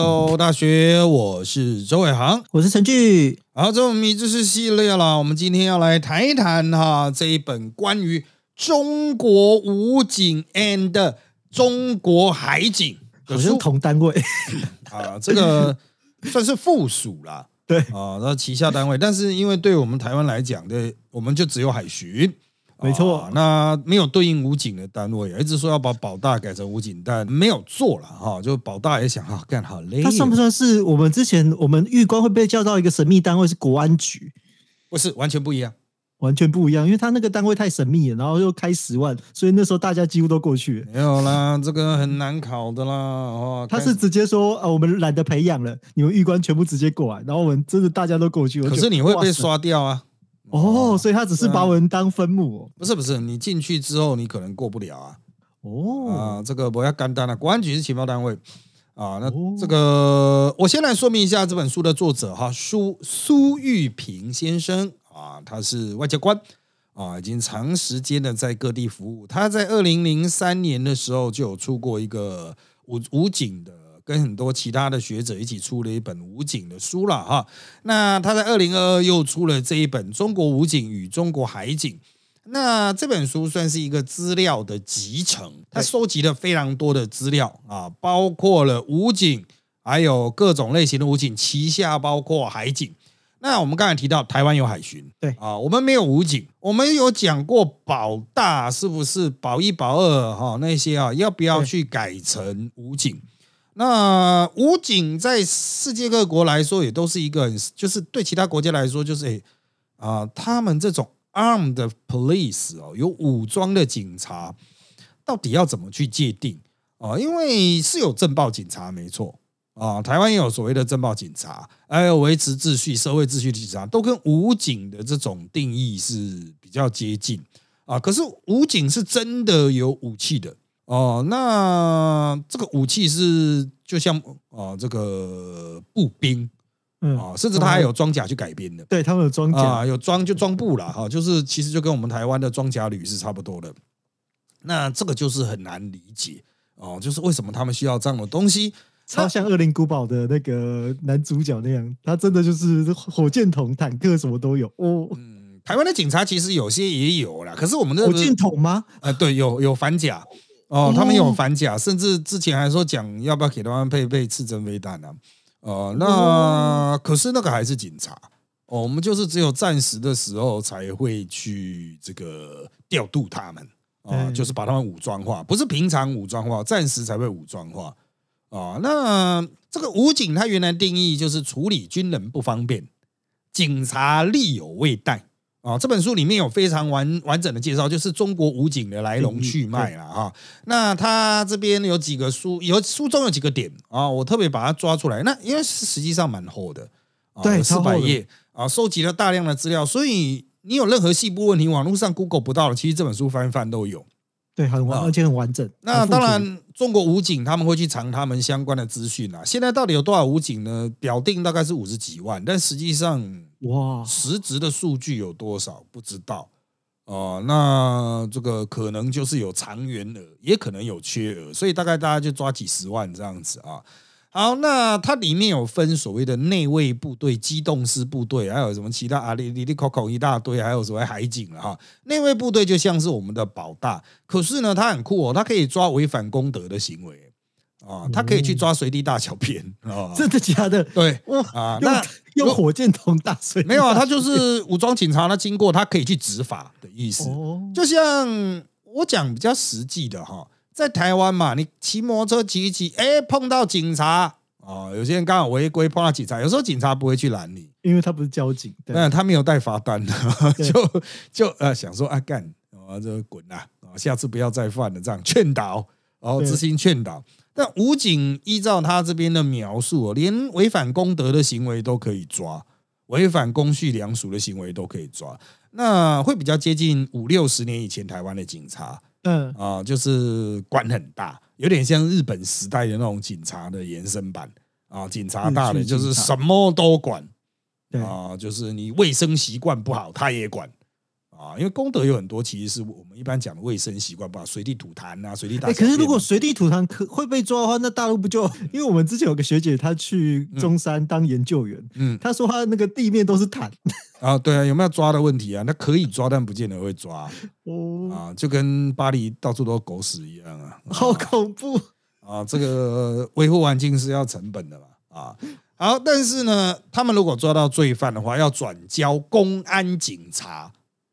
走大学，我是周伟航，我是陈俊。好，这我们知识系列了。我们今天要来谈一谈哈这一本关于中国武警 and 中国海警好像同单位 啊，这个算是附属啦。对啊，那旗下单位，但是因为对我们台湾来讲，的，我们就只有海巡。没错，那没有对应武警的单位，一直说要把保大改成武警，但没有做了哈。就保大也想哈，干好累。他算不算是我们之前我们玉官会被叫到一个神秘单位是国安局？不是，完全不一样，完全不一样，因为他那个单位太神秘了，然后又开十万，所以那时候大家几乎都过去。没有啦，这个很难考的啦。哦，他是直接说啊，我们懒得培养了，你们玉官全部直接过来，然后我们真的大家都过去。可是你会被刷掉啊。哦，所以他只是把我们当分母，不是不是，你进去之后你可能过不了啊。哦，啊，这个不要干单了，国安局是情报单位啊。那这个我先来说明一下这本书的作者哈，苏苏玉平先生啊，他是外交官啊，已经长时间的在各地服务。他在二零零三年的时候就有出过一个武武警的。跟很多其他的学者一起出了一本武警的书了哈，那他在二零二二又出了这一本《中国武警与中国海警》，那这本书算是一个资料的集成，它收集了非常多的资料啊，包括了武警，还有各种类型的武警，旗下包括海警。那我们刚才提到台湾有海巡，对。啊，我们没有武警，我们有讲过保大是不是保一保二哈那些啊，要不要去改成武警？那武警在世界各国来说，也都是一个，就是对其他国家来说，就是诶啊，他们这种 armed police 哦，有武装的警察，到底要怎么去界定啊？因为是有政报警察，没错啊，台湾也有所谓的政报警察，还有维持秩序、社会秩序的警察，都跟武警的这种定义是比较接近啊。可是武警是真的有武器的。哦，那这个武器是就像啊，这个步兵，嗯啊，甚至他还有装甲去改编的，对他们有装甲，有装就装步了哈，就是其实就跟我们台湾的装甲旅是差不多的。那这个就是很难理解哦，就是为什么他们需要这样的东西？超像《恶灵古堡》的那个男主角那样，他真的就是火箭筒、坦克什么都有哦。嗯，台湾的警察其实有些也有啦，可是我们的火箭筒吗？啊，对，有有反甲。哦，他们有反甲，甚至之前还说讲要不要给他们配备刺针飞弹呢？呃，那可是那个还是警察哦，我们就是只有暂时的时候才会去这个调度他们啊，就是把他们武装化，不是平常武装化，暂时才会武装化啊。那这个武警，他原来定义就是处理军人不方便，警察力有未逮。啊，这本书里面有非常完完整的介绍，就是中国武警的来龙去脉了啊。那他这边有几个书，有书中有几个点啊，我特别把它抓出来。那因为实际上蛮厚的，对，四百页啊，收集了大量的资料，所以你有任何细部问题，网络上 Google 不到的，其实这本书翻翻都有。对，很完，而且很完整。那当然，中国武警他们会去藏他们相关的资讯啊。现在到底有多少武警呢？表定大概是五十几万，但实际上。哇，实质的数据有多少不知道哦，那这个可能就是有长员额，也可能有缺额，所以大概大家就抓几十万这样子啊。好，那它里面有分所谓的内卫部队、机动师部队，还有什么其他啊？里里里口口一大堆，还有所谓海警了哈。内卫部队就像是我们的保大，可是呢，它很酷哦，它可以抓违反公德的行为。啊，他可以去抓随地大小便啊！真的假的？对啊，那用火箭筒打水没有啊？他就是武装警察，他经过他可以去执法的意思。就像我讲比较实际的哈，在台湾嘛，你骑摩托车骑一骑，哎，碰到警察啊，有些人刚好违规碰到警察，有时候警察不会去拦你，因为他不是交警，那他没有带罚单的，就就呃想说啊干啊就滚啦啊，下次不要再犯了，这样劝导，然后执行劝导。那武警依照他这边的描述，连违反公德的行为都可以抓，违反公序良俗的行为都可以抓，那会比较接近五六十年以前台湾的警察，嗯。啊，就是管很大，有点像日本时代的那种警察的延伸版。啊，警察大的就是什么都管，啊，就是你卫生习惯不好他也管。啊，因为功德有很多，其实是我们一般讲的卫生习惯吧，随地吐痰啊，随地大哎、小便啊。可是如果随地吐痰可会被抓的话，那大陆不就？因为我们之前有个学姐，她去中山当研究员，嗯她说她那个地面都是痰，啊，对啊，有没有抓的问题啊？那可以抓，但不见得会抓哦，啊，就跟巴黎到处都狗屎一样啊。好恐怖。啊，这个维护环境是要成本的嘛啊。好，但是呢，他们如果抓到罪犯的话，要转交公安警察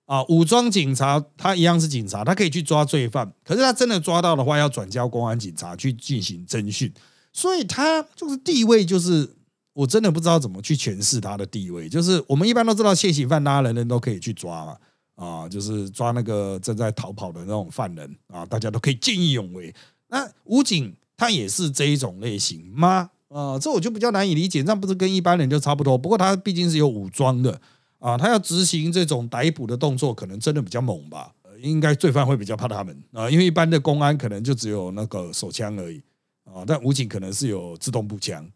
啊，武装警察他一样是警察，他可以去抓罪犯，可是他真的抓到的话，要转交公安警察去进行侦讯，所以他就是地位就是。我真的不知道怎么去诠释他的地位，就是我们一般都知道现行犯，大家人人都可以去抓嘛，啊，就是抓那个正在逃跑的那种犯人啊，大家都可以见义勇为。那武警他也是这一种类型吗？啊，这我就比较难以理解，那不是跟一般人就差不多？不过他毕竟是有武装的啊，他要执行这种逮捕的动作，可能真的比较猛吧。应该罪犯会比较怕他们啊，因为一般的公安可能就只有那个手枪而已啊，但武警可能是有自动步枪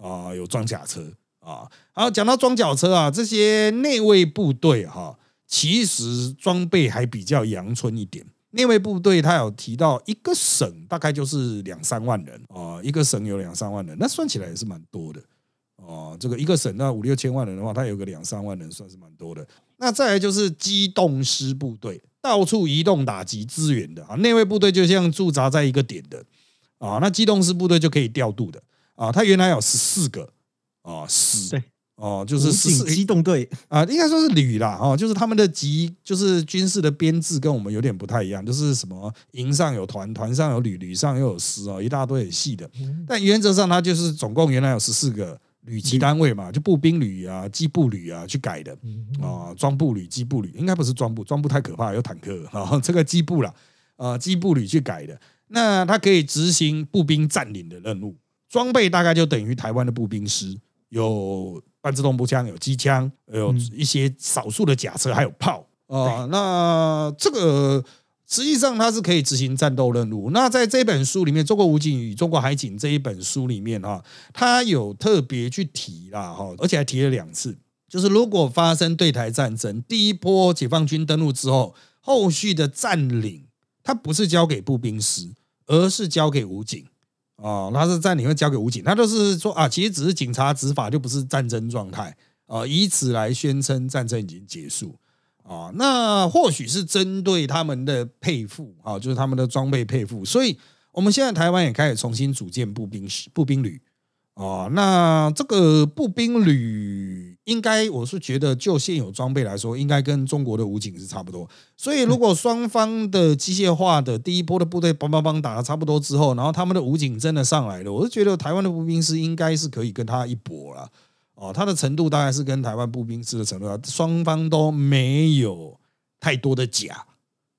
啊，有装甲车啊。好，讲到装甲车啊，这些内卫部队哈、其实装备还比较阳春一点。内卫部队他有提到，一个省大概就是两三万人啊、一个省有两三万人，那算起来也是蛮多的哦、这个一个省那五六千万人的话，它有个两三万人，算是蛮多的。那再来就是机动师部队，到处移动打击支援的啊。内卫部队就像驻扎在一个点的啊，那机动师部队就可以调度的啊。它原来有十四个啊，师对哦，就是十四机动队，啊，应该说是旅啦，哦，就是他们的级，就是军事的编制跟我们有点不太一样，就是什么营上有团，团上有旅，旅上又有师哦，一大堆很细的。但原则上，它就是总共原来有十四个旅级单位嘛，就步兵旅啊、机步旅啊去改的啊，装步旅、机步旅，应该不是装步，装步太可怕，有坦克啊，这个机步啦，啊，机步旅去改的。那它可以执行步兵占领的任务，装备大概就等于台湾的步兵师，有半自动步枪，有机枪，有一些少数的甲车，还有炮。啊、那这个实际上它是可以执行战斗任务。那在这本书里面，《中国武警与中国海警》这一本书里面哈，它有特别去提啦哈，而且还提了两次。就是如果发生对台战争，第一波解放军登陆之后，后续的占领，它不是交给步兵师，而是交给武警。哦，他是占领会交给武警，他就是说啊，其实只是警察执法，就不是战争状态啊，以此来宣称战争已经结束啊。那或许是针对他们的配副啊，就是他们的装备配副，所以我们现在台湾也开始重新组建步兵师步兵旅啊。那这个步兵旅应该我是觉得，就现有装备来说，应该跟中国的武警是差不多。所以，如果双方的机械化的第一波的部队邦邦邦打的差不多之后，然后他们的武警真的上来了，我是觉得台湾的步兵师应该是可以跟他一搏了。哦，他的程度大概是跟台湾步兵师的程度啊，双方都没有太多的甲，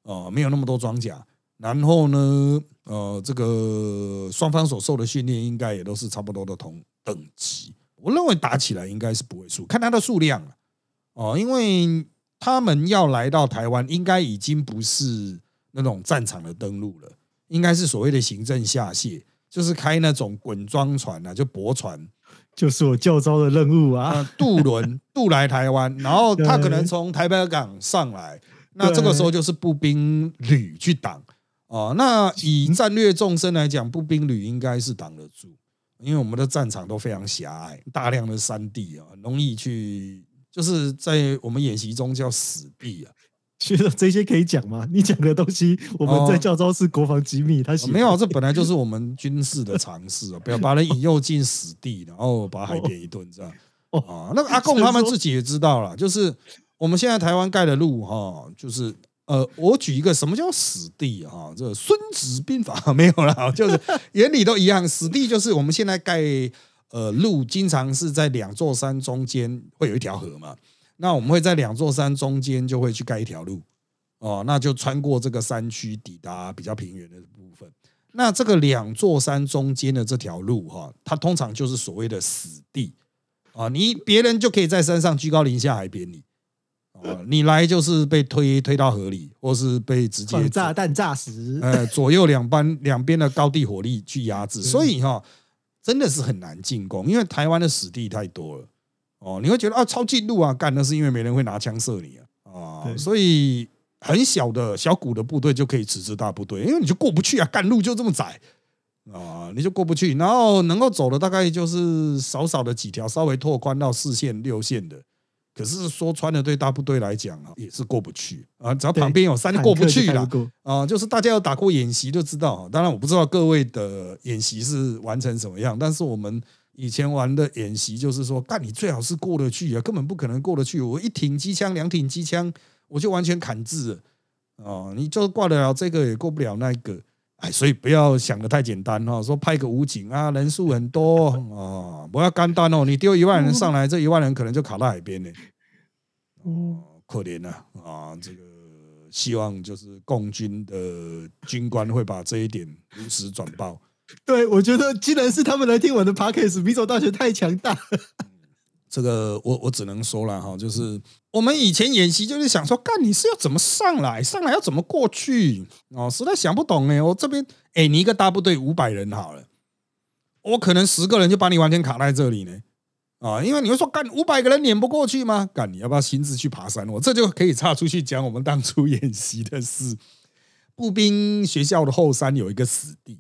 哦，没有那么多装甲。然后呢，呃，这个双方所受的训练应该也都是差不多的同等级。我认为打起来应该是不会输，看他的数量了哦，因为他们要来到台湾，应该已经不是那种战场的登陆了，应该是所谓的行政下卸，就是开那种滚装船啊，就驳船就是我教招的任务啊。啊，渡轮 渡来台湾，然后他可能从台北港上来，那这个时候就是步兵旅去挡哦。那以战略纵深来讲，步兵旅应该是挡得住，因为我们的战场都非常狭隘，大量的山地啊，容易去，就是在我们演习中叫死地啊。学长，这些可以讲吗？你讲的东西，我们在教招是国防机密，他没有，这本来就是我们军事的常识啊，不要把人引诱进死地，然后把海扁一顿这样。哦。啊，那个阿贡他们自己也知道了，就是我们现在台湾盖的路哈，就是呃，我举一个什么叫死地哈，这个《孙子兵法》没有啦，就是原理都一样，死地就是我们现在盖呃路，经常是在两座山中间会有一条河嘛，那我们会在两座山中间就会去盖一条路。哦，那就穿过这个山区，抵达比较平原的部分。那这个两座山中间的这条路哈，它通常就是所谓的死地啊，你别人就可以在山上居高临下海扁你啊，你来就是被推推到河里，或是被直接炸弹炸死。呃左右两班两边的高地火力去压制，所以哈、真的是很难进攻，因为台湾的死地太多了哦，你会觉得啊超近路啊，干那是因为没人会拿枪射你啊啊，啊，对所以很小的小股的部队就可以迟滞大部队，因为你就过不去啊，干路就这么窄啊，你就过不去，然后能够走的大概就是少少的几条，稍微拓宽到四线六线的。可是说穿了，对大部队来讲啊，也是过不去啊。只要旁边有山过不去了了。啊，就是大家有打过演习就知道。啊当然，我不知道各位的演习是完成什么样，但是我们以前玩的演习就是说，干你最好是过得去啊，根本不可能过得去。我一挺机枪，两挺机枪，我就完全砍字了啊！你就挂得了这个，也过不了那个。哎，所以不要想的太简单哈，说派个武警啊，人数很多啊，不要干单哦。你丢一万人上来，这一万人可能就卡到海边呢。哦，可怜呐啊！这个希望就是共军的军官会把这一点如实转报。对，我觉得既然是他们来听我的 podcast，米走大学太强大。这个我我只能说了哈，就是我们以前演习就是想说，干你是要怎么上来，上来要怎么过去哦，实在想不懂哎。我这边哎，你一个大部队五百人好了，我可能十个人就把你完全卡在这里呢啊，因为你会说干五百个人撵不过去吗？干你要不要亲自去爬山？我这就可以岔出去讲我们当初 演习的事。步兵学校的后山有一个死地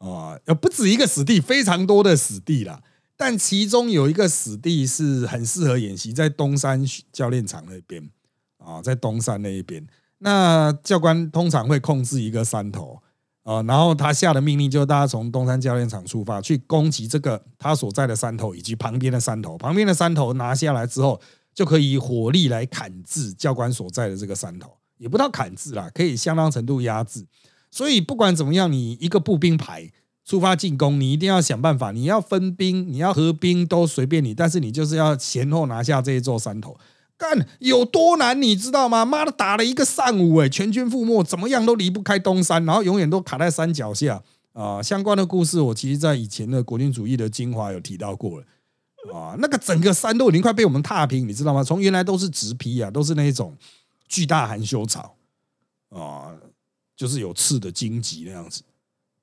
啊，呃，不止一个死地，非常多的死地啦。但其中有一个死地是很适合演习，在东山教练场那边啊，在东山那一边，那教官通常会控制一个山头啊，然后他下的命令就是大家从东山教练场出发，去攻击这个他所在的山头以及旁边的山头，旁边的山头拿下来之后，就可以火力来砍制教官所在的这个山头，也不到砍制啦，可以相当程度压制。所以不管怎么样，你一个步兵排。出发进攻，你一定要想办法。你要分兵，你要合兵，都随便你。但是你就是要先后拿下这一座山头，干有多难，你知道吗？妈的，打了一个上午，哎，全军覆没，怎么样都离不开东山，然后永远都卡在山脚下啊。相关的故事，我其实在以前的国军主义的精华有提到过了啊。那个整个山都已经快被我们踏平，你知道吗？从原来都是植皮啊，都是那种巨大含羞草啊，就是有刺的荆棘那样子。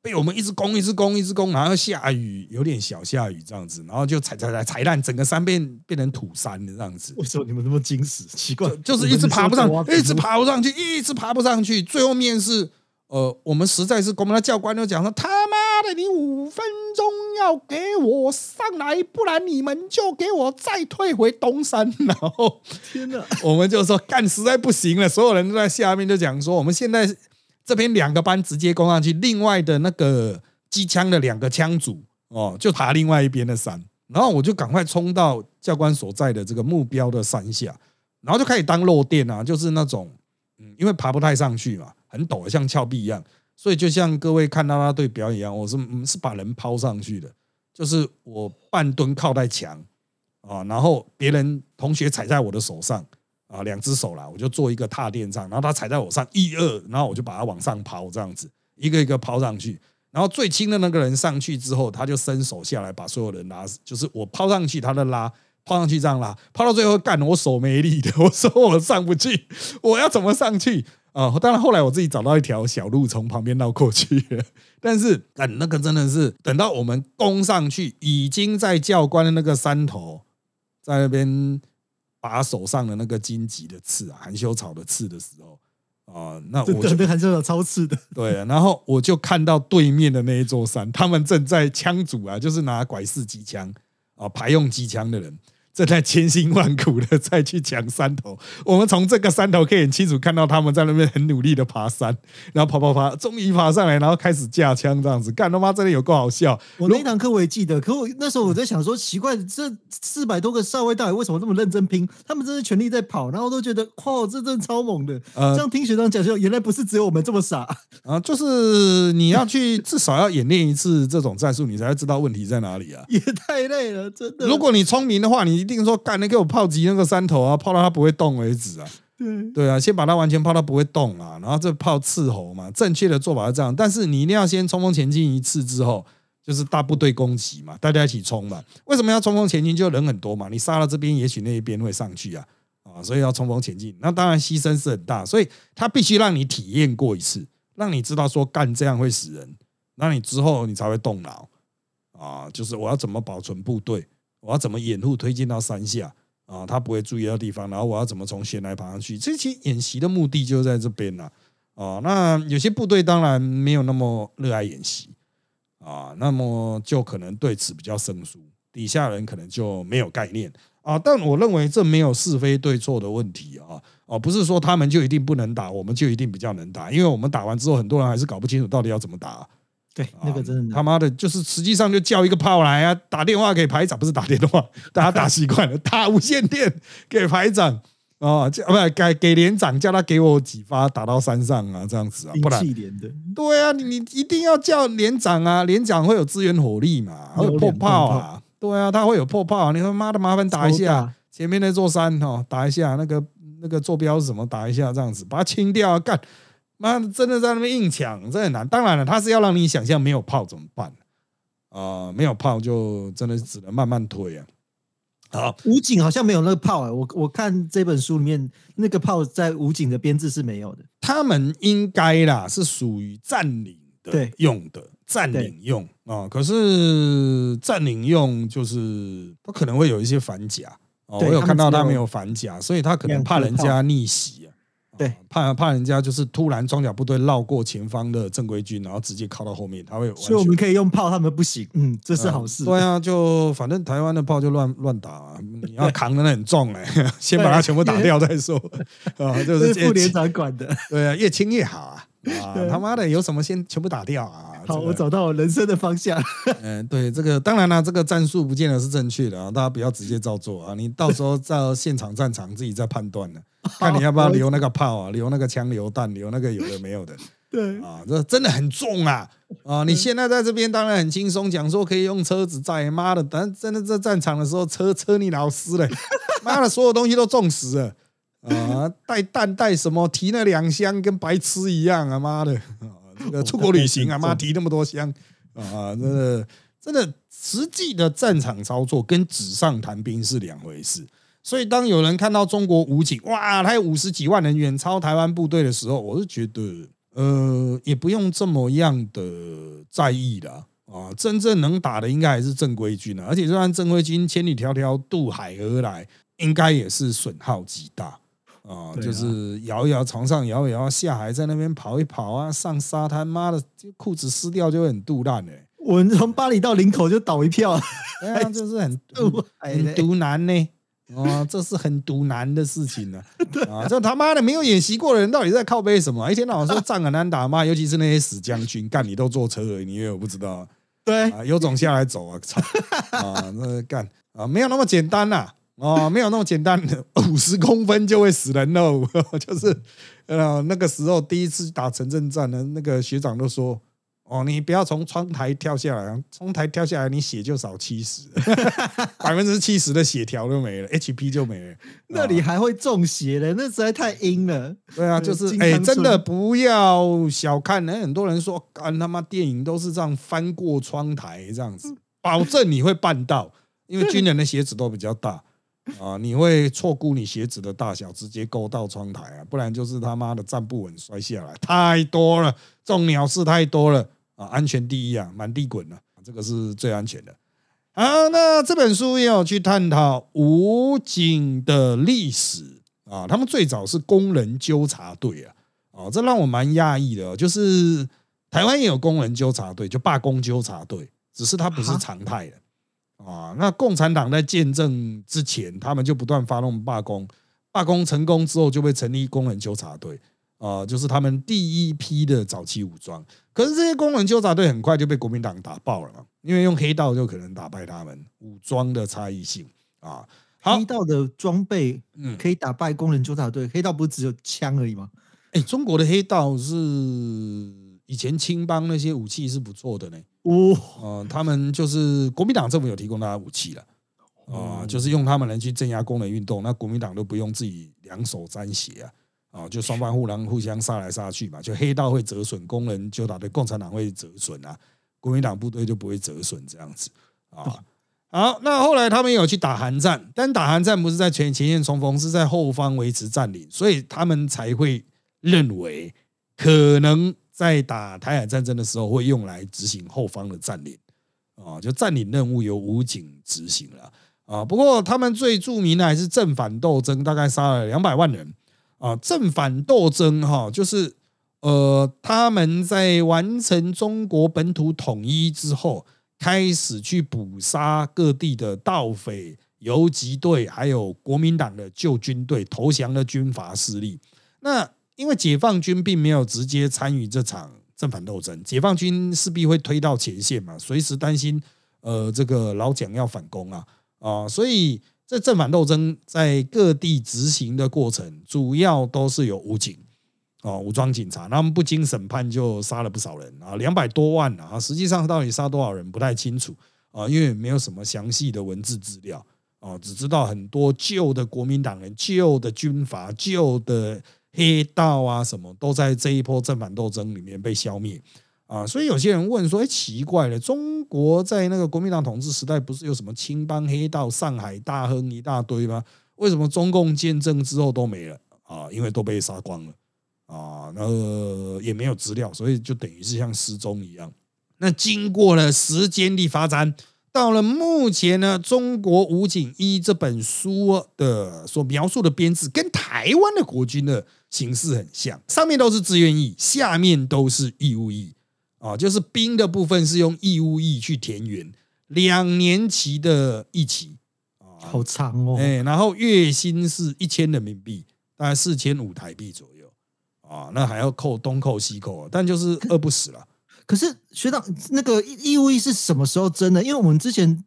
被我们一直攻，一直攻，一直攻，然后下雨，有点小下雨这样子，然后就踩踩踩踩烂，整个山变变成土山的这样子。为什么你们那么惊死？奇怪，就是一直爬不上，一直爬不上去，一直爬不上去。最后面是，呃，我们实在是，我们的教官就讲说：“他妈的，你五分钟要给我上来，不然你们就给我再退回东山。”然后，天哪，我们就说干，实在不行了，所有人都在下面就讲说，我们现在。这边两个班直接攻上去，另外的那个机枪的两个枪组哦，就爬另外一边的山，然后我就赶快冲到教官所在的这个目标的山下，然后就开始当落电啊，就是那种嗯，因为爬不太上去嘛，很陡，像峭壁一样，所以就像各位看啦啦队表演一样，我是是把人抛上去的，就是我半蹲靠在墙啊，然后别人同学踩在我的手上。啊，两只手啦，我就做一个踏垫上，然后他踩在我上一二，然后我就把它往上抛，这样子一个一个抛上去，然后最轻的那个人上去之后，他就伸手下来把所有人拉，就是我抛上去，他的拉抛上去这样拉，抛到最后干我手没力的，我说我上不去，我要怎么上去啊？当然后来我自己找到一条小路从旁边绕过去，但是干那个真的是等到我们攻上去，已经在教官的那个山头在那边。把手上的那个荆棘的刺啊，含羞草的刺的时候啊，那我就含羞草超刺的。对，然后我就看到对面的那一座山，他们正在枪组啊，就是拿拐式机枪啊，排用机枪的人。正在千辛万苦的再去抢山头，我们从这个山头可以很清楚看到他们在那边很努力的爬山，然后爬爬爬，终于爬上来，然后开始架枪这样子，干他妈真的有够好笑。我那堂课我也记得，可我那时候我在想说，奇怪，这四百多个少尉到底为什么这么认真拼？他们真是全力在跑，然后都觉得哇，这真的超猛的。这样听学长讲说，原来不是只有我们这么傻 啊，就是你要去至少要演练一次这种战术，你才会知道问题在哪里啊。也太累了，真的。如果你聪明的话，你。一定说干，你给我炮击那个山头啊，炮到它不会动为止啊。对对啊，先把它完全炮到不会动啊，然后这炮伺候嘛。正确的做法是这样，但是你一定要先冲锋前进一次之后，就是大部队攻击嘛，大家一起冲嘛。为什么要冲锋前进？就人很多嘛，你杀了这边，也许那一边会上去啊啊，所以要冲锋前进。那当然牺牲是很大，所以他必须让你体验过一次，让你知道说干这样会死人，那你之后你才会动脑啊。就是我要怎么保存部队。我要怎么掩护推进到山下啊，他不会注意到地方，然后我要怎么从悬崖爬上去？这些演习的目的就在这边了。啊，那有些部队当然没有那么热爱演习啊，那么就可能对此比较生疏，底下人可能就没有概念啊。但我认为这没有是非对错的问题啊。哦，不是说他们就一定不能打，我们就一定比较能打，因为我们打完之后，很多人还是搞不清楚到底要怎么打。对，那个真的他妈的，就是实际上就叫一个炮来啊，打电话给排长，不是打电话，大家打习惯了，打无线电给排长啊，叫不给给连长，叫他给我几发，打到山上啊，这样子啊，不然的，对啊，你你一定要叫连长啊，连长会有支援火力嘛，会有破炮啊，对啊，他会有破炮，你说妈的麻烦打一下前面那座山哦，打一下那个。那个坐标是什么？打一下这样子，把它清掉啊。干妈的，真的在那边硬抢，这很难。当然了，他是要让你想象没有炮怎么办啊？没有炮就真的只能慢慢推啊。好，武警好像没有那个炮啊。我我看这本书里面那个炮在武警的编制是没有的。他们应该啦，是属于占领的用的，占领用啊。可是占领用就是他可能会有一些反甲。哦，我有看到他没有反甲，所以他可能怕人家逆袭啊。对，怕怕人家就是突然装甲部队绕过前方的正规军，然后直接靠到后面，他会。所以我们可以用炮，他们不行。嗯，这是好事。对啊，就反正台湾的炮就乱乱打，啊 你要扛的很重哎，先把它全部打掉再说。啊，就是副连长管的。对啊，越轻越好啊。啊，他妈的，有什么先全部打掉啊！好，我找到我人生的方向。嗯，对，这个当然了，这个战术不见得是正确的啊，大家不要直接照做啊，你到时候到现场战场自己再判断了，看你要不要留那个炮啊，留那个枪、留弹、留那个有的没有的。对啊，这真的很重啊！啊，你现在在这边当然很轻松，讲说可以用车子载，妈的，等真的在战场的时候，车车你老师嘞，妈的，所有东西都重死了。啊，带蛋带什么？提那两箱跟白痴一样啊！妈的，这个出国旅行啊，妈提那么多箱啊！真的，真的，实际的战场操作跟纸上谈兵是两回事。所以，当有人看到中国武警哇，他有五十几万人远超台湾部队的时候，我是觉得，呃，也不用这么样的在意的啊。真正能打的应该还是正规军啊，而且就算正规军千里迢迢渡海而来，应该也是损耗极大。啊，就是摇一摇床上摇一摇，下海在那边跑一跑啊，上沙滩，妈的，裤子湿掉就会很肚烂哎。我们从巴黎到林口就倒一票，对啊，就是很很毒男呢。哦，这是很毒男的事情呢。啊，这他妈的没有演习过的人到底在靠背什么？一天到晚说仗很难打嘛，尤其是那些死将军，干你都坐车了，你以为我不知道？对啊，有种下来走啊！操啊，那干啊，没有那么简单呐。哦，没有那么简单的，五十公分就会死人喽。就是呃，那个时候第一次打城镇战呢，那个学长都说：“哦，你不要从窗台跳下来，窗台跳下来，你血就少七十，百分之七十的血条都没了，HP 就没了。那里还会中邪的，那实在太阴了。对啊，就是哎，真的不要小看。那很多人说，干他妈电影都是这样翻过窗台这样子，保证你会办到，因为军人的鞋子都比较大。”啊！你会错估你鞋子的大小，直接勾到窗台啊！不然就是他妈的站不稳摔下来，太多了，这种鸟事太多了啊！安全第一啊，满地滚了，这个是最安全的。好，那这本书也有去探讨武警的历史啊，他们最早是工人纠察队啊，哦，这让我蛮讶异的，就是台湾也有工人纠察队，就罢工纠察队，只是它不是常态的。啊，那共产党在建政之前，他们就不断发动罢工，罢工成功之后就被成立工人纠察队，啊，就是他们第一批的早期武装。可是这些工人纠察队很快就被国民党打爆了嘛，因为用黑道就可能打败他们，武装的差异性啊。黑道的装备嗯可以打败工人纠察队，黑道不是只有枪而已吗？哎，中国的黑道是以前青帮那些武器是不错的呢。哦，他们就是国民党政府有提供大家武器了，啊，就是用他们来去镇压工人运动，那国民党都不用自己两手沾血啊，啊，就双方互相互相杀来杀去嘛，就黑道会折损，工人就打的共产党会折损啊，国民党部队就不会折损这样子啊。好，那后来他们有去打韩战，但打韩战不是在前前线冲锋，是在后方维持占领，所以他们才会认为可能。在打台海战争的时候，会用来执行后方的占领啊，就占领任务由武警执行了啊。不过他们最著名的还是正反斗争，大概杀了两百万人啊。正反斗争哈，就是呃，他们在完成中国本土统一之后，开始去捕杀各地的盗匪、游击队，还有国民党的旧军队投降的军阀势力。那因为解放军并没有直接参与这场正反斗争，解放军势必会推到前线嘛，随时担心呃这个老蒋要反攻啊啊，所以这正反斗争在各地执行的过程，主要都是有武警啊武装警察，他们不经审判就杀了不少人啊，两百多万啊，实际上到底杀多少人不太清楚啊，因为没有什么详细的文字资料啊，只知道很多旧的国民党人、旧的军阀、旧的。黑道啊，什么都在这一波正反斗争里面被消灭啊！所以有些人问说：“哎，奇怪了，中国在那个国民党统治时代，不是有什么青帮、黑道、上海大亨一大堆吗？为什么中共建政之后都没了啊？因为都被杀光了啊！那个也没有资料，所以就等于是像失踪一样。那经过了时间的发展。”到了目前呢，《中国武警一》这本书的所描述的编制，跟台湾的国军的形式很像，上面都是志愿役，下面都是义务役啊，就是兵的部分是用义务役去填员，两年期的役期啊，好长哦，哎，然后月薪是一千人民币，大概四千五台币左右啊，那还要扣东扣西扣，但就是饿不死了。可是学长，那个义务役是什么时候征的？因为我们之前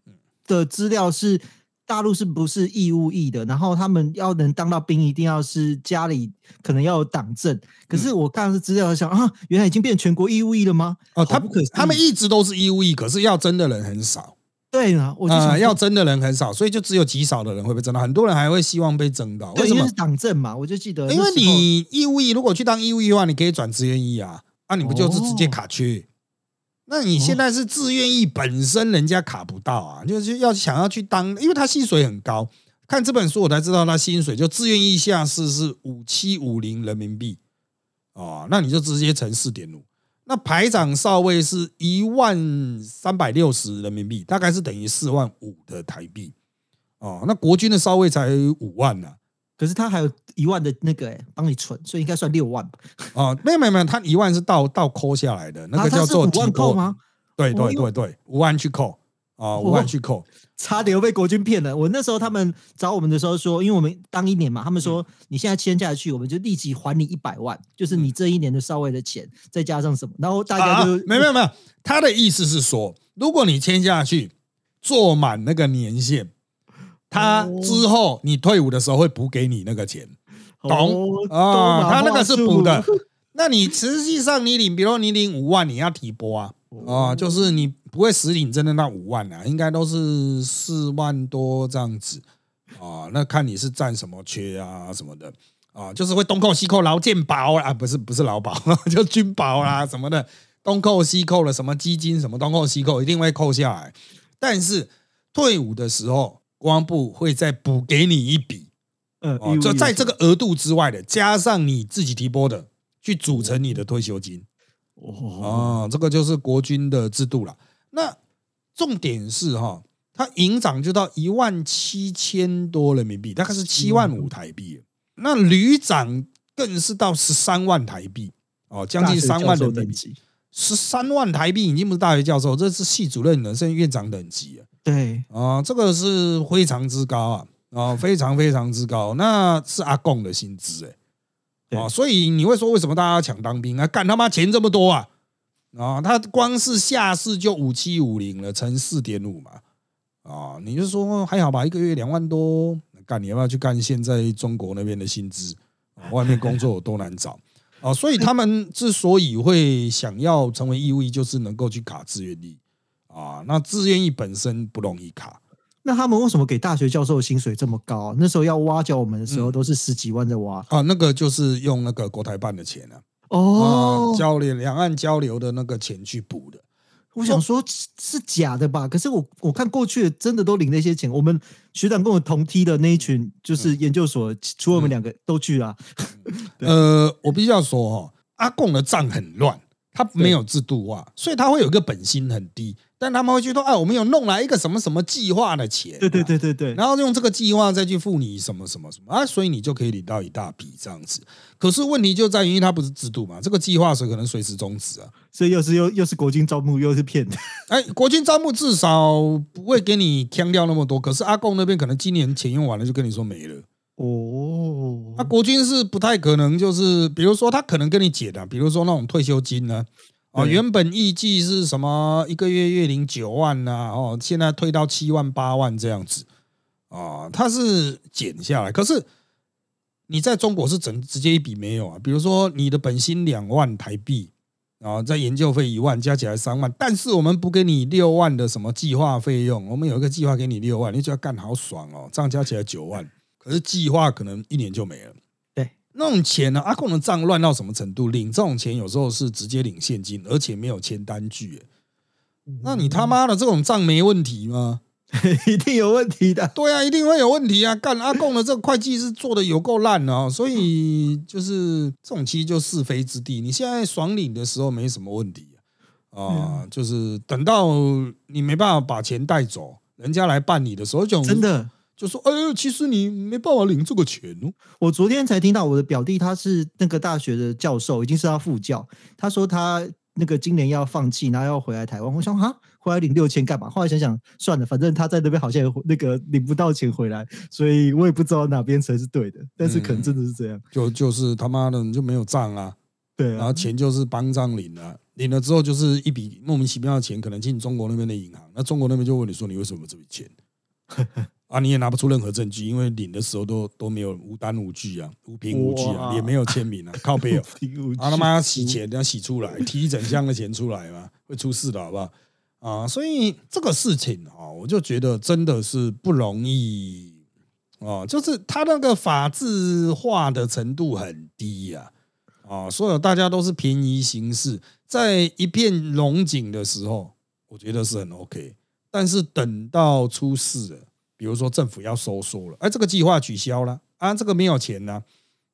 的资料是大陆是不是义务役的？然后他们要能当到兵，一定要是家里可能要有党证。可是我看是资料想啊，原来已经变全国义务役了吗？哦，他不可，他们一直都是义务役，可是要征的人很少。对啊，我就想要征的人很少，所以就只有极少的人会被征到。很多人还会希望被征到，为什么？是党证嘛，我就记得，因为你义务役如果去当义务役的话，你可以转志愿役啊，那你不就是直接卡缺？那你现在是自愿意本身人家卡不到啊，就是要想要去当，因为他薪水很高。看这本书我才知道他薪水就自愿意下士是五七五零人民币哦，那你就直接乘四点五。那排长少尉是一万三百六十人民币，大概是等于四万五的台币哦。那国军的少尉才五万呢。可是他还有一万的那个哎，帮你存，所以应该算六万吧？哦，没有没有没有，他一万是倒倒扣下来的，那个叫做五万扣吗？对对对对，五万去扣啊，五万去扣，差点又被国军骗了。我那时候他们找我们的时候说，因为我们当一年嘛，他们说你现在签下去，我们就立即还你一百万，就是你这一年的稍微的钱，再加上什么，然后大家就没有没有没有，他的意思是说，如果你签下去做满那个年限。他之后你退伍的时候会补给你那个钱，懂啊？他那个是补的。那你实际上你领，比如你领五万，你要提拨啊啊，就是你不会实领真的那五万啊，应该都是四万多这样子啊。那看你是占什么缺啊什么的啊，就是会东扣西扣劳健保啊，不是不是劳保，就军保啦什么的，东扣西扣了什么基金什么东扣西扣，一定会扣下来。但是退伍的时候。公安部会再补给你一笔，嗯，就在这个额度之外的，加上你自己提拨的，去组成你的退休金。哦，这个就是国军的制度了。那重点是哈，他营长就到一万七千多人民币，大概是七万五台币。那旅长更是到十三万台币，哦，将近三万人民币。十三万台币已经不是大学教授，这是系主任了，甚至院长等级啊。对啊，这个是非常之高啊啊，非常非常之高，那是阿贡的薪资哎啊，所以你会说为什么大家要抢当兵啊？干他妈钱这么多啊啊！他光是下士就五七五零了，乘四点五嘛啊，你就说还好吧，一个月两万多，干你要不要去干现在中国那边的薪资？外面工作有多难找啊？所以他们之所以会想要成为义务役，就是能够去卡志愿役。啊，那自愿役本身不容易卡，那他们为什么给大学教授的薪水这么高？那时候要挖角我们的时候，都是十几万在挖啊。那个就是用那个国台办的钱啊，哦，交流两岸交流的那个钱去补的。我想说，是假的吧？可是我我看过去真的都领那些钱。我们学长跟我同梯的那一群，就是研究所，除了我们两个都去了。呃，我必须要说哈，阿贡的账很乱。他没有制度化，所以他会有一个本心很低。但他们会觉得，哎，我们有弄来一个什么什么计划的钱，对对对对对，然后用这个计划再去付你什么什么什么啊，所以你就可以领到一大笔这样子。可是问题就在于，它不是制度嘛，这个计划是可能随时终止啊，所以又是又又是国军招募，又是骗的。哎，国军招募至少不会给你强掉那么多，可是阿贡那边可能今年钱用完了，就跟你说没了。哦，那国军是不太可能，就是比如说他可能跟你解的，比如说那种退休金呢。哦，原本预计是什么一个月月领九万呐，哦，现在退到七万八万这样子，啊，他是减下来。可是你在中国是整直接一笔没有啊？比如说你的本薪两万台币，然后在研究费一万，加起来三万，但是我们不给你六万的什么计划费用，我们有一个计划给你六万，你就要干好爽哦，这样加起来九万，可是计划可能一年就没了。那种钱呢？阿贡的账乱到什么程度？领这种钱有时候是直接领现金，而且没有签单据。那你他妈的这种账没问题吗？一定有问题的。对啊，一定会有问题啊！干阿贡的这个会计是做的有够烂啊！所以就是这种其实就是非之地。你现在爽领的时候没什么问题啊，就是等到你没办法把钱带走，人家来办理的时候，就真的。就说：“哎呦，其实你没办法领这个钱哦。我昨天才听到我的表弟，他是那个大学的教授，已经是他副教。他说他那个今年要放弃，然后要回来台湾。我想哈，回来领六千干嘛？后来想想算了，反正他在那边好像那个领不到钱回来，所以我也不知道哪边才是对的。但是可能真的是这样，就就是他妈的你就没有账啊，对，然后钱就是帮账领了，领了之后就是一笔莫名其妙的钱，可能进中国那边的银行，那中国那边就问你说你为什么这笔钱？啊，你也拿不出任何证据，因为领的时候都都没有无单无据啊，无凭无据啊，也没有签名啊，靠背哦。啊他妈要洗钱，要洗出来，提一整箱的钱出来嘛，会出事的，好不好？啊，所以这个事情啊，我就觉得真的是不容易啊，就是他那个法治化的程度很低呀，啊，所有大家都是便宜行事，在一片龙井的时候，我觉得是很 OK，但是等到出事了。比如说政府要收缩了，哎，这个计划取消了啊，这个没有钱呢，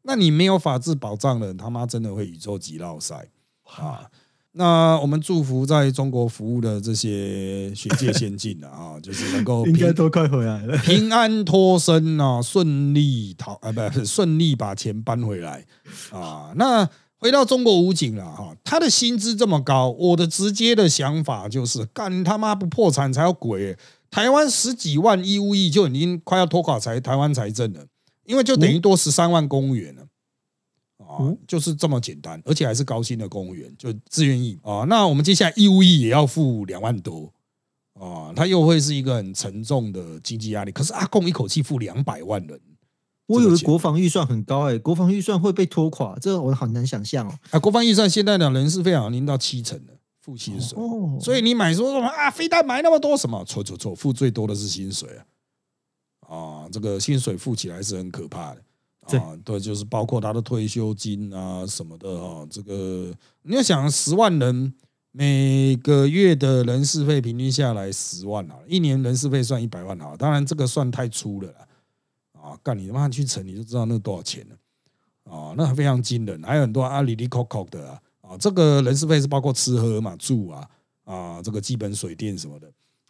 那你没有法治保障的，他妈真的会宇宙级闹塞啊！那我们祝福在中国服务的这些学界先进啊，就是能够 应该都快回来了，平安脱身啊，顺利逃啊，不顺利把钱搬回来啊。那回到中国武警了哈，他的薪资这么高，我的直接的想法就是干他妈不破产才有鬼。台湾十几万义务役就已经快要拖垮财台湾财政了，因为就等于多十三万公务员了啊，就是这么简单，而且还是高薪的公务员，就自愿役啊。那我们接下来义务役也要付两万多啊，他又会是一个很沉重的经济压力。可是阿贡一口气付两百万人，我以为国防预算很高哎，国防预算会被拖垮，这我好难想象哦。啊，国防预算现在的人事费好像已经到七成了。付薪水，所以你买说什么啊？非但买那么多什么？错错错，付最多的是薪水啊！啊，这个薪水付起来是很可怕的啊！对，就是包括他的退休金啊什么的啊。这个你要想十万人每个月的人事费平均下来十万啊，一年人事费算一百万啊。当然这个算太粗了啊！干你他妈去乘，你就知道那多少钱了啊！那非常惊人，还有很多阿里里扣扣的啊。啊，这个人事费是包括吃喝嘛、住啊，啊，这个基本水电什么的，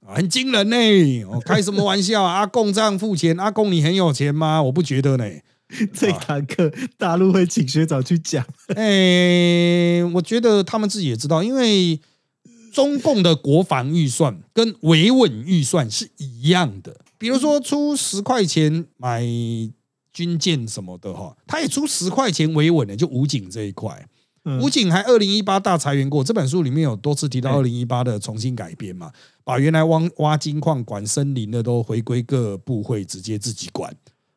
啊，很惊人呢。我开什么玩笑啊？阿贡这样付钱，阿贡你很有钱吗？我不觉得呢。这堂课大陆会请学长去讲。哎，我觉得他们自己也知道，因为中共的国防预算跟维稳预算是一样的。比如说出十块钱买军舰什么的哈，他也出十块钱维稳的，就武警这一块。武警还二零一八大裁员过，这本书里面有多次提到二零一八的重新改编嘛，把原来挖挖金矿、管森林的都回归各部会，直接自己管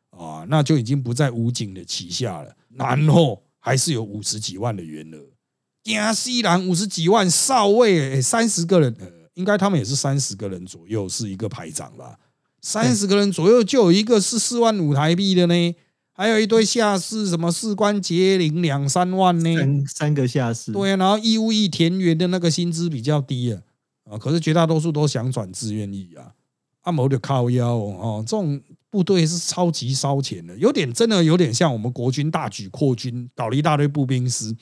啊，那就已经不在武警的旗下了。然后还是有五十几万的员额，加西兰五十几万少尉，三十个人，应该他们也是三十个人左右，是一个排长吧？三十个人左右就有一个是四万五台币的呢。还有一堆下士，什么士官节领两三万呢？三三个下士。对啊，然后义务役田园的那个薪资比较低啊，啊，可是绝大多数都想转志愿役啊，按摩的靠腰哦，这种部队是超级烧钱的，有点真的有点像我们国军大举扩军，搞了一大堆步兵师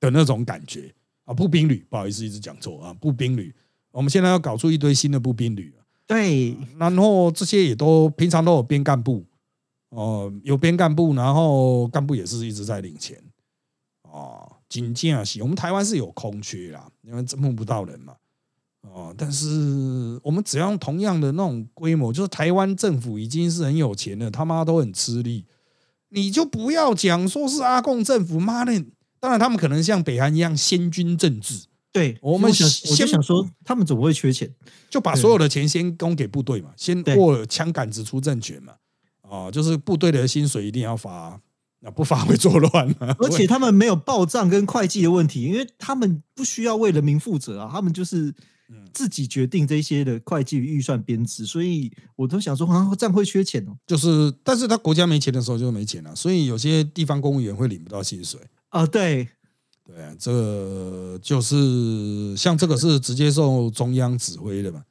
的那种感觉。啊，步兵旅，不好意思，一直讲错啊，步兵旅。我们现在要搞出一堆新的步兵旅对，然后这些也都平常都有编干部，哦，有编干部，然后干部也是一直在领钱，哦，紧接啊，我们台湾是有空缺啦，因为募不到人嘛，哦，但是我们只要用同样的那种规模，就是台湾政府已经是很有钱了，他妈都很吃力，你就不要讲说是阿共政府，妈的，当然他们可能像北韩一样先军政治。对，我们想我就想说，他们怎么会缺钱？就把所有的钱先供给部队嘛，先握枪杆子出政权嘛。啊，就是部队的薪水一定要发，那不发会作乱嘛。而且他们没有报账跟会计的问题，因为他们不需要为人民负责啊，他们就是自己决定这些的会计预算编制。所以我都想说，好啊，这样会缺钱哦。就是，但是他国家没钱的时候就没钱了，所以有些地方公务员会领不到薪水啊。对。对，这就是像这个是直接受中央指挥的嘛？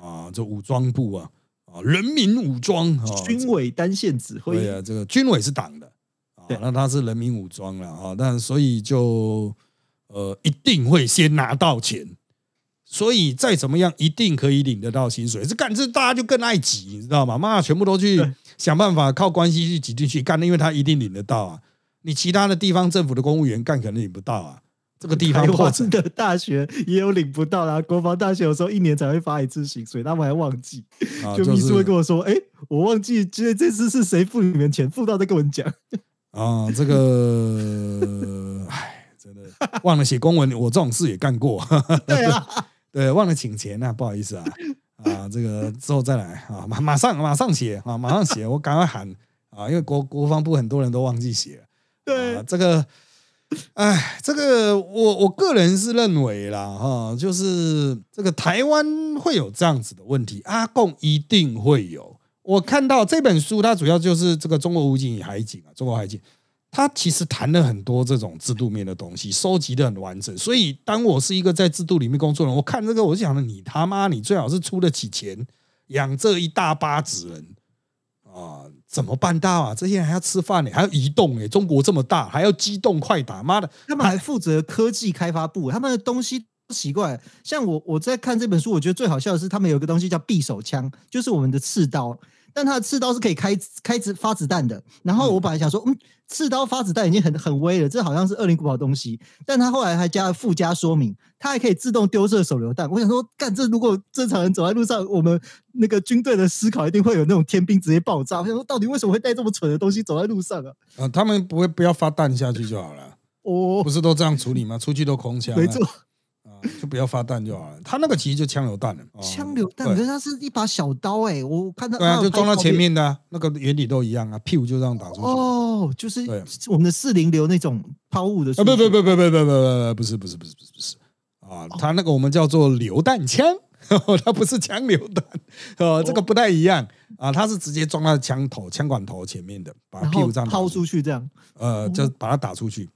啊，这武装部啊，啊，人民武装啊，军委单线指挥。对啊，这个军委是党的啊，那他是人民武装了啊，但所以就呃一定会先拿到钱，所以再怎么样一定可以领得到薪水。这干这大家就更爱挤，你知道吗？妈，全部都去想办法靠关系去挤进去干，因为他一定领得到啊。你其他的地方政府的公务员干可能领不到啊，这个地方的大学也有领不到啦。国防大学有时候一年才会发一次薪水，他们还忘记，就秘书会跟我说：“哎，我忘记今天这次是谁付你们钱，付到再跟我们讲。”啊，这个，唉，真的忘了写公文，我这种事也干过。对啊，对，忘了请钱啊，不好意思啊，啊，这个之后再来啊，马马上马上写啊，马上写，我赶快喊啊，因为国国防部很多人都忘记写。对这个，哎，这个我我个人是认为啦，哈，就是这个台湾会有这样子的问题，阿贡一定会有。我看到这本书，它主要就是这个中国武警与海警啊，中国海警，它其实谈了很多这种制度面的东西，收集的很完整。所以，当我是一个在制度里面工作的人，我看这个，我就想着你他妈，你最好是出得起钱养这一大巴子人。啊，怎么办到啊？这些人还要吃饭呢，还要移动哎！中国这么大，还要机动快打，妈的！他们还负责科技开发部，他们的东西奇怪。像我我在看这本书，我觉得最好笑的是，他们有一个东西叫匕首枪，就是我们的刺刀。但他的刺刀是可以开开子发子弹的。然后我本来想说，嗯，刺刀发子弹已经很很威了，这好像是恶灵古堡东西。但他后来还加了附加说明，它还可以自动丢射手榴弹。我想说，干这如果正常人走在路上，我们那个军队的思考一定会有那种天兵直接爆炸。我想说，到底为什么会带这么蠢的东西走在路上啊？啊，他们不会不要发弹下去就好了。哦，不是都这样处理吗？出去都空枪。没错。就不要发弹就好了。他那个其实就枪榴弹了。枪榴弹，可是它是一把小刀哎，我看到对啊，就装到前面的那个原理都一样啊，屁股就这样打出去。哦，就是我们的四零流那种抛物的。啊，不不不不不不不不不是不是不是不是不是啊，它那个我们叫做榴弹枪，它不是枪榴弹，哦，这个不太一样啊，它是直接装到枪头、枪管头前面的，把屁股这样抛出去这样。呃，就把它打出去。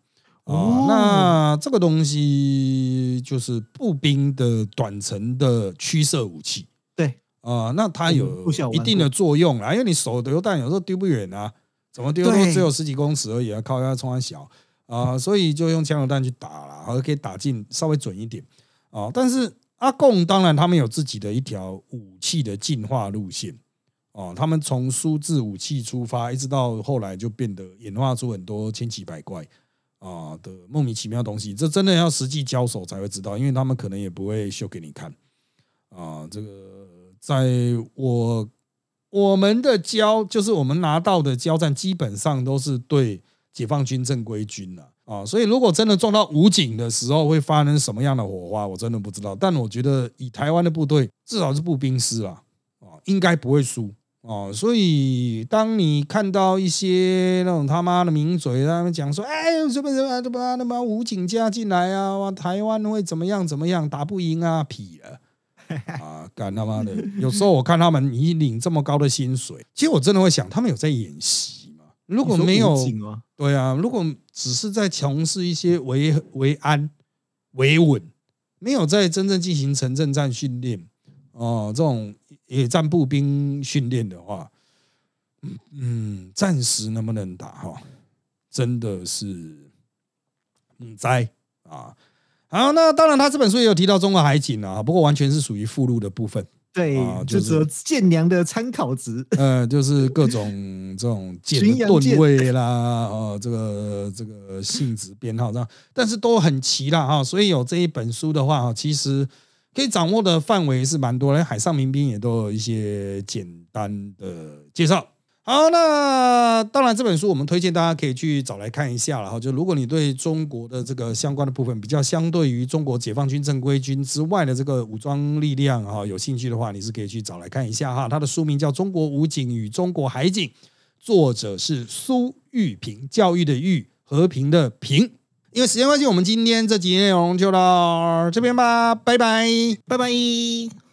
哦，那这个东西就是步兵的短程的驱射武器。对啊，那它有一定的作用啦，因为你手榴弹有时候丢不远啊，怎么丢都只有十几公尺而已啊，靠它冲它小啊，所以就用枪榴弹去打了，而可以打进稍微准一点啊。但是阿贡当然他们有自己的一条武器的进化路线哦，他们从苏制武器出发，一直到后来就变得演化出很多千奇百怪。啊的莫名其妙东西，这真的要实际交手才会知道，因为他们可能也不会秀给你看。啊，这个在我我们的交，就是我们拿到的交战，基本上都是对解放军正规军了啊。所以如果真的撞到武警的时候，会发生什么样的火花，我真的不知道。但我觉得以台湾的部队，至少是步兵师啊，啊，应该不会输。哦，所以当你看到一些那种他妈的名嘴，他们讲说，哎，什么什么什么他妈武警加进来啊，哇，台湾会怎么样怎么样，打不赢啊，痞了，啊，干他妈的！有时候我看他们，你领这么高的薪水，其实我真的会想，他们有在演戏吗？如果没有，对啊，如果只是在从事一些维维安、维稳，没有在真正进行城镇战训练，哦，这种。野战步兵训练的话，嗯，暂时能不能打哈，真的是嗯灾啊！好，那当然，他这本书也有提到中国海警啊，不过完全是属于附录的部分。对，就只有舰娘的参考值。呃，就是各种 这种舰的吨位啦，哦，这个这个性质编号这样，但是都很齐了哈。所以有这一本书的话，哈，其实可以掌握的范围是蛮多的。海上民兵也都有一些简单的介绍。好，那当然这本书我们推荐大家可以去找来看一下了哈。就如果你对中国的这个相关的部分比较相对于中国解放军正规军之外的这个武装力量哈有兴趣的话，你是可以去找来看一下哈。它的书名叫《中国武警与中国海警》，作者是苏玉平，教育的育，和平的平。因为时间关系，我们今天这集内容就到这边吧，拜拜，拜拜。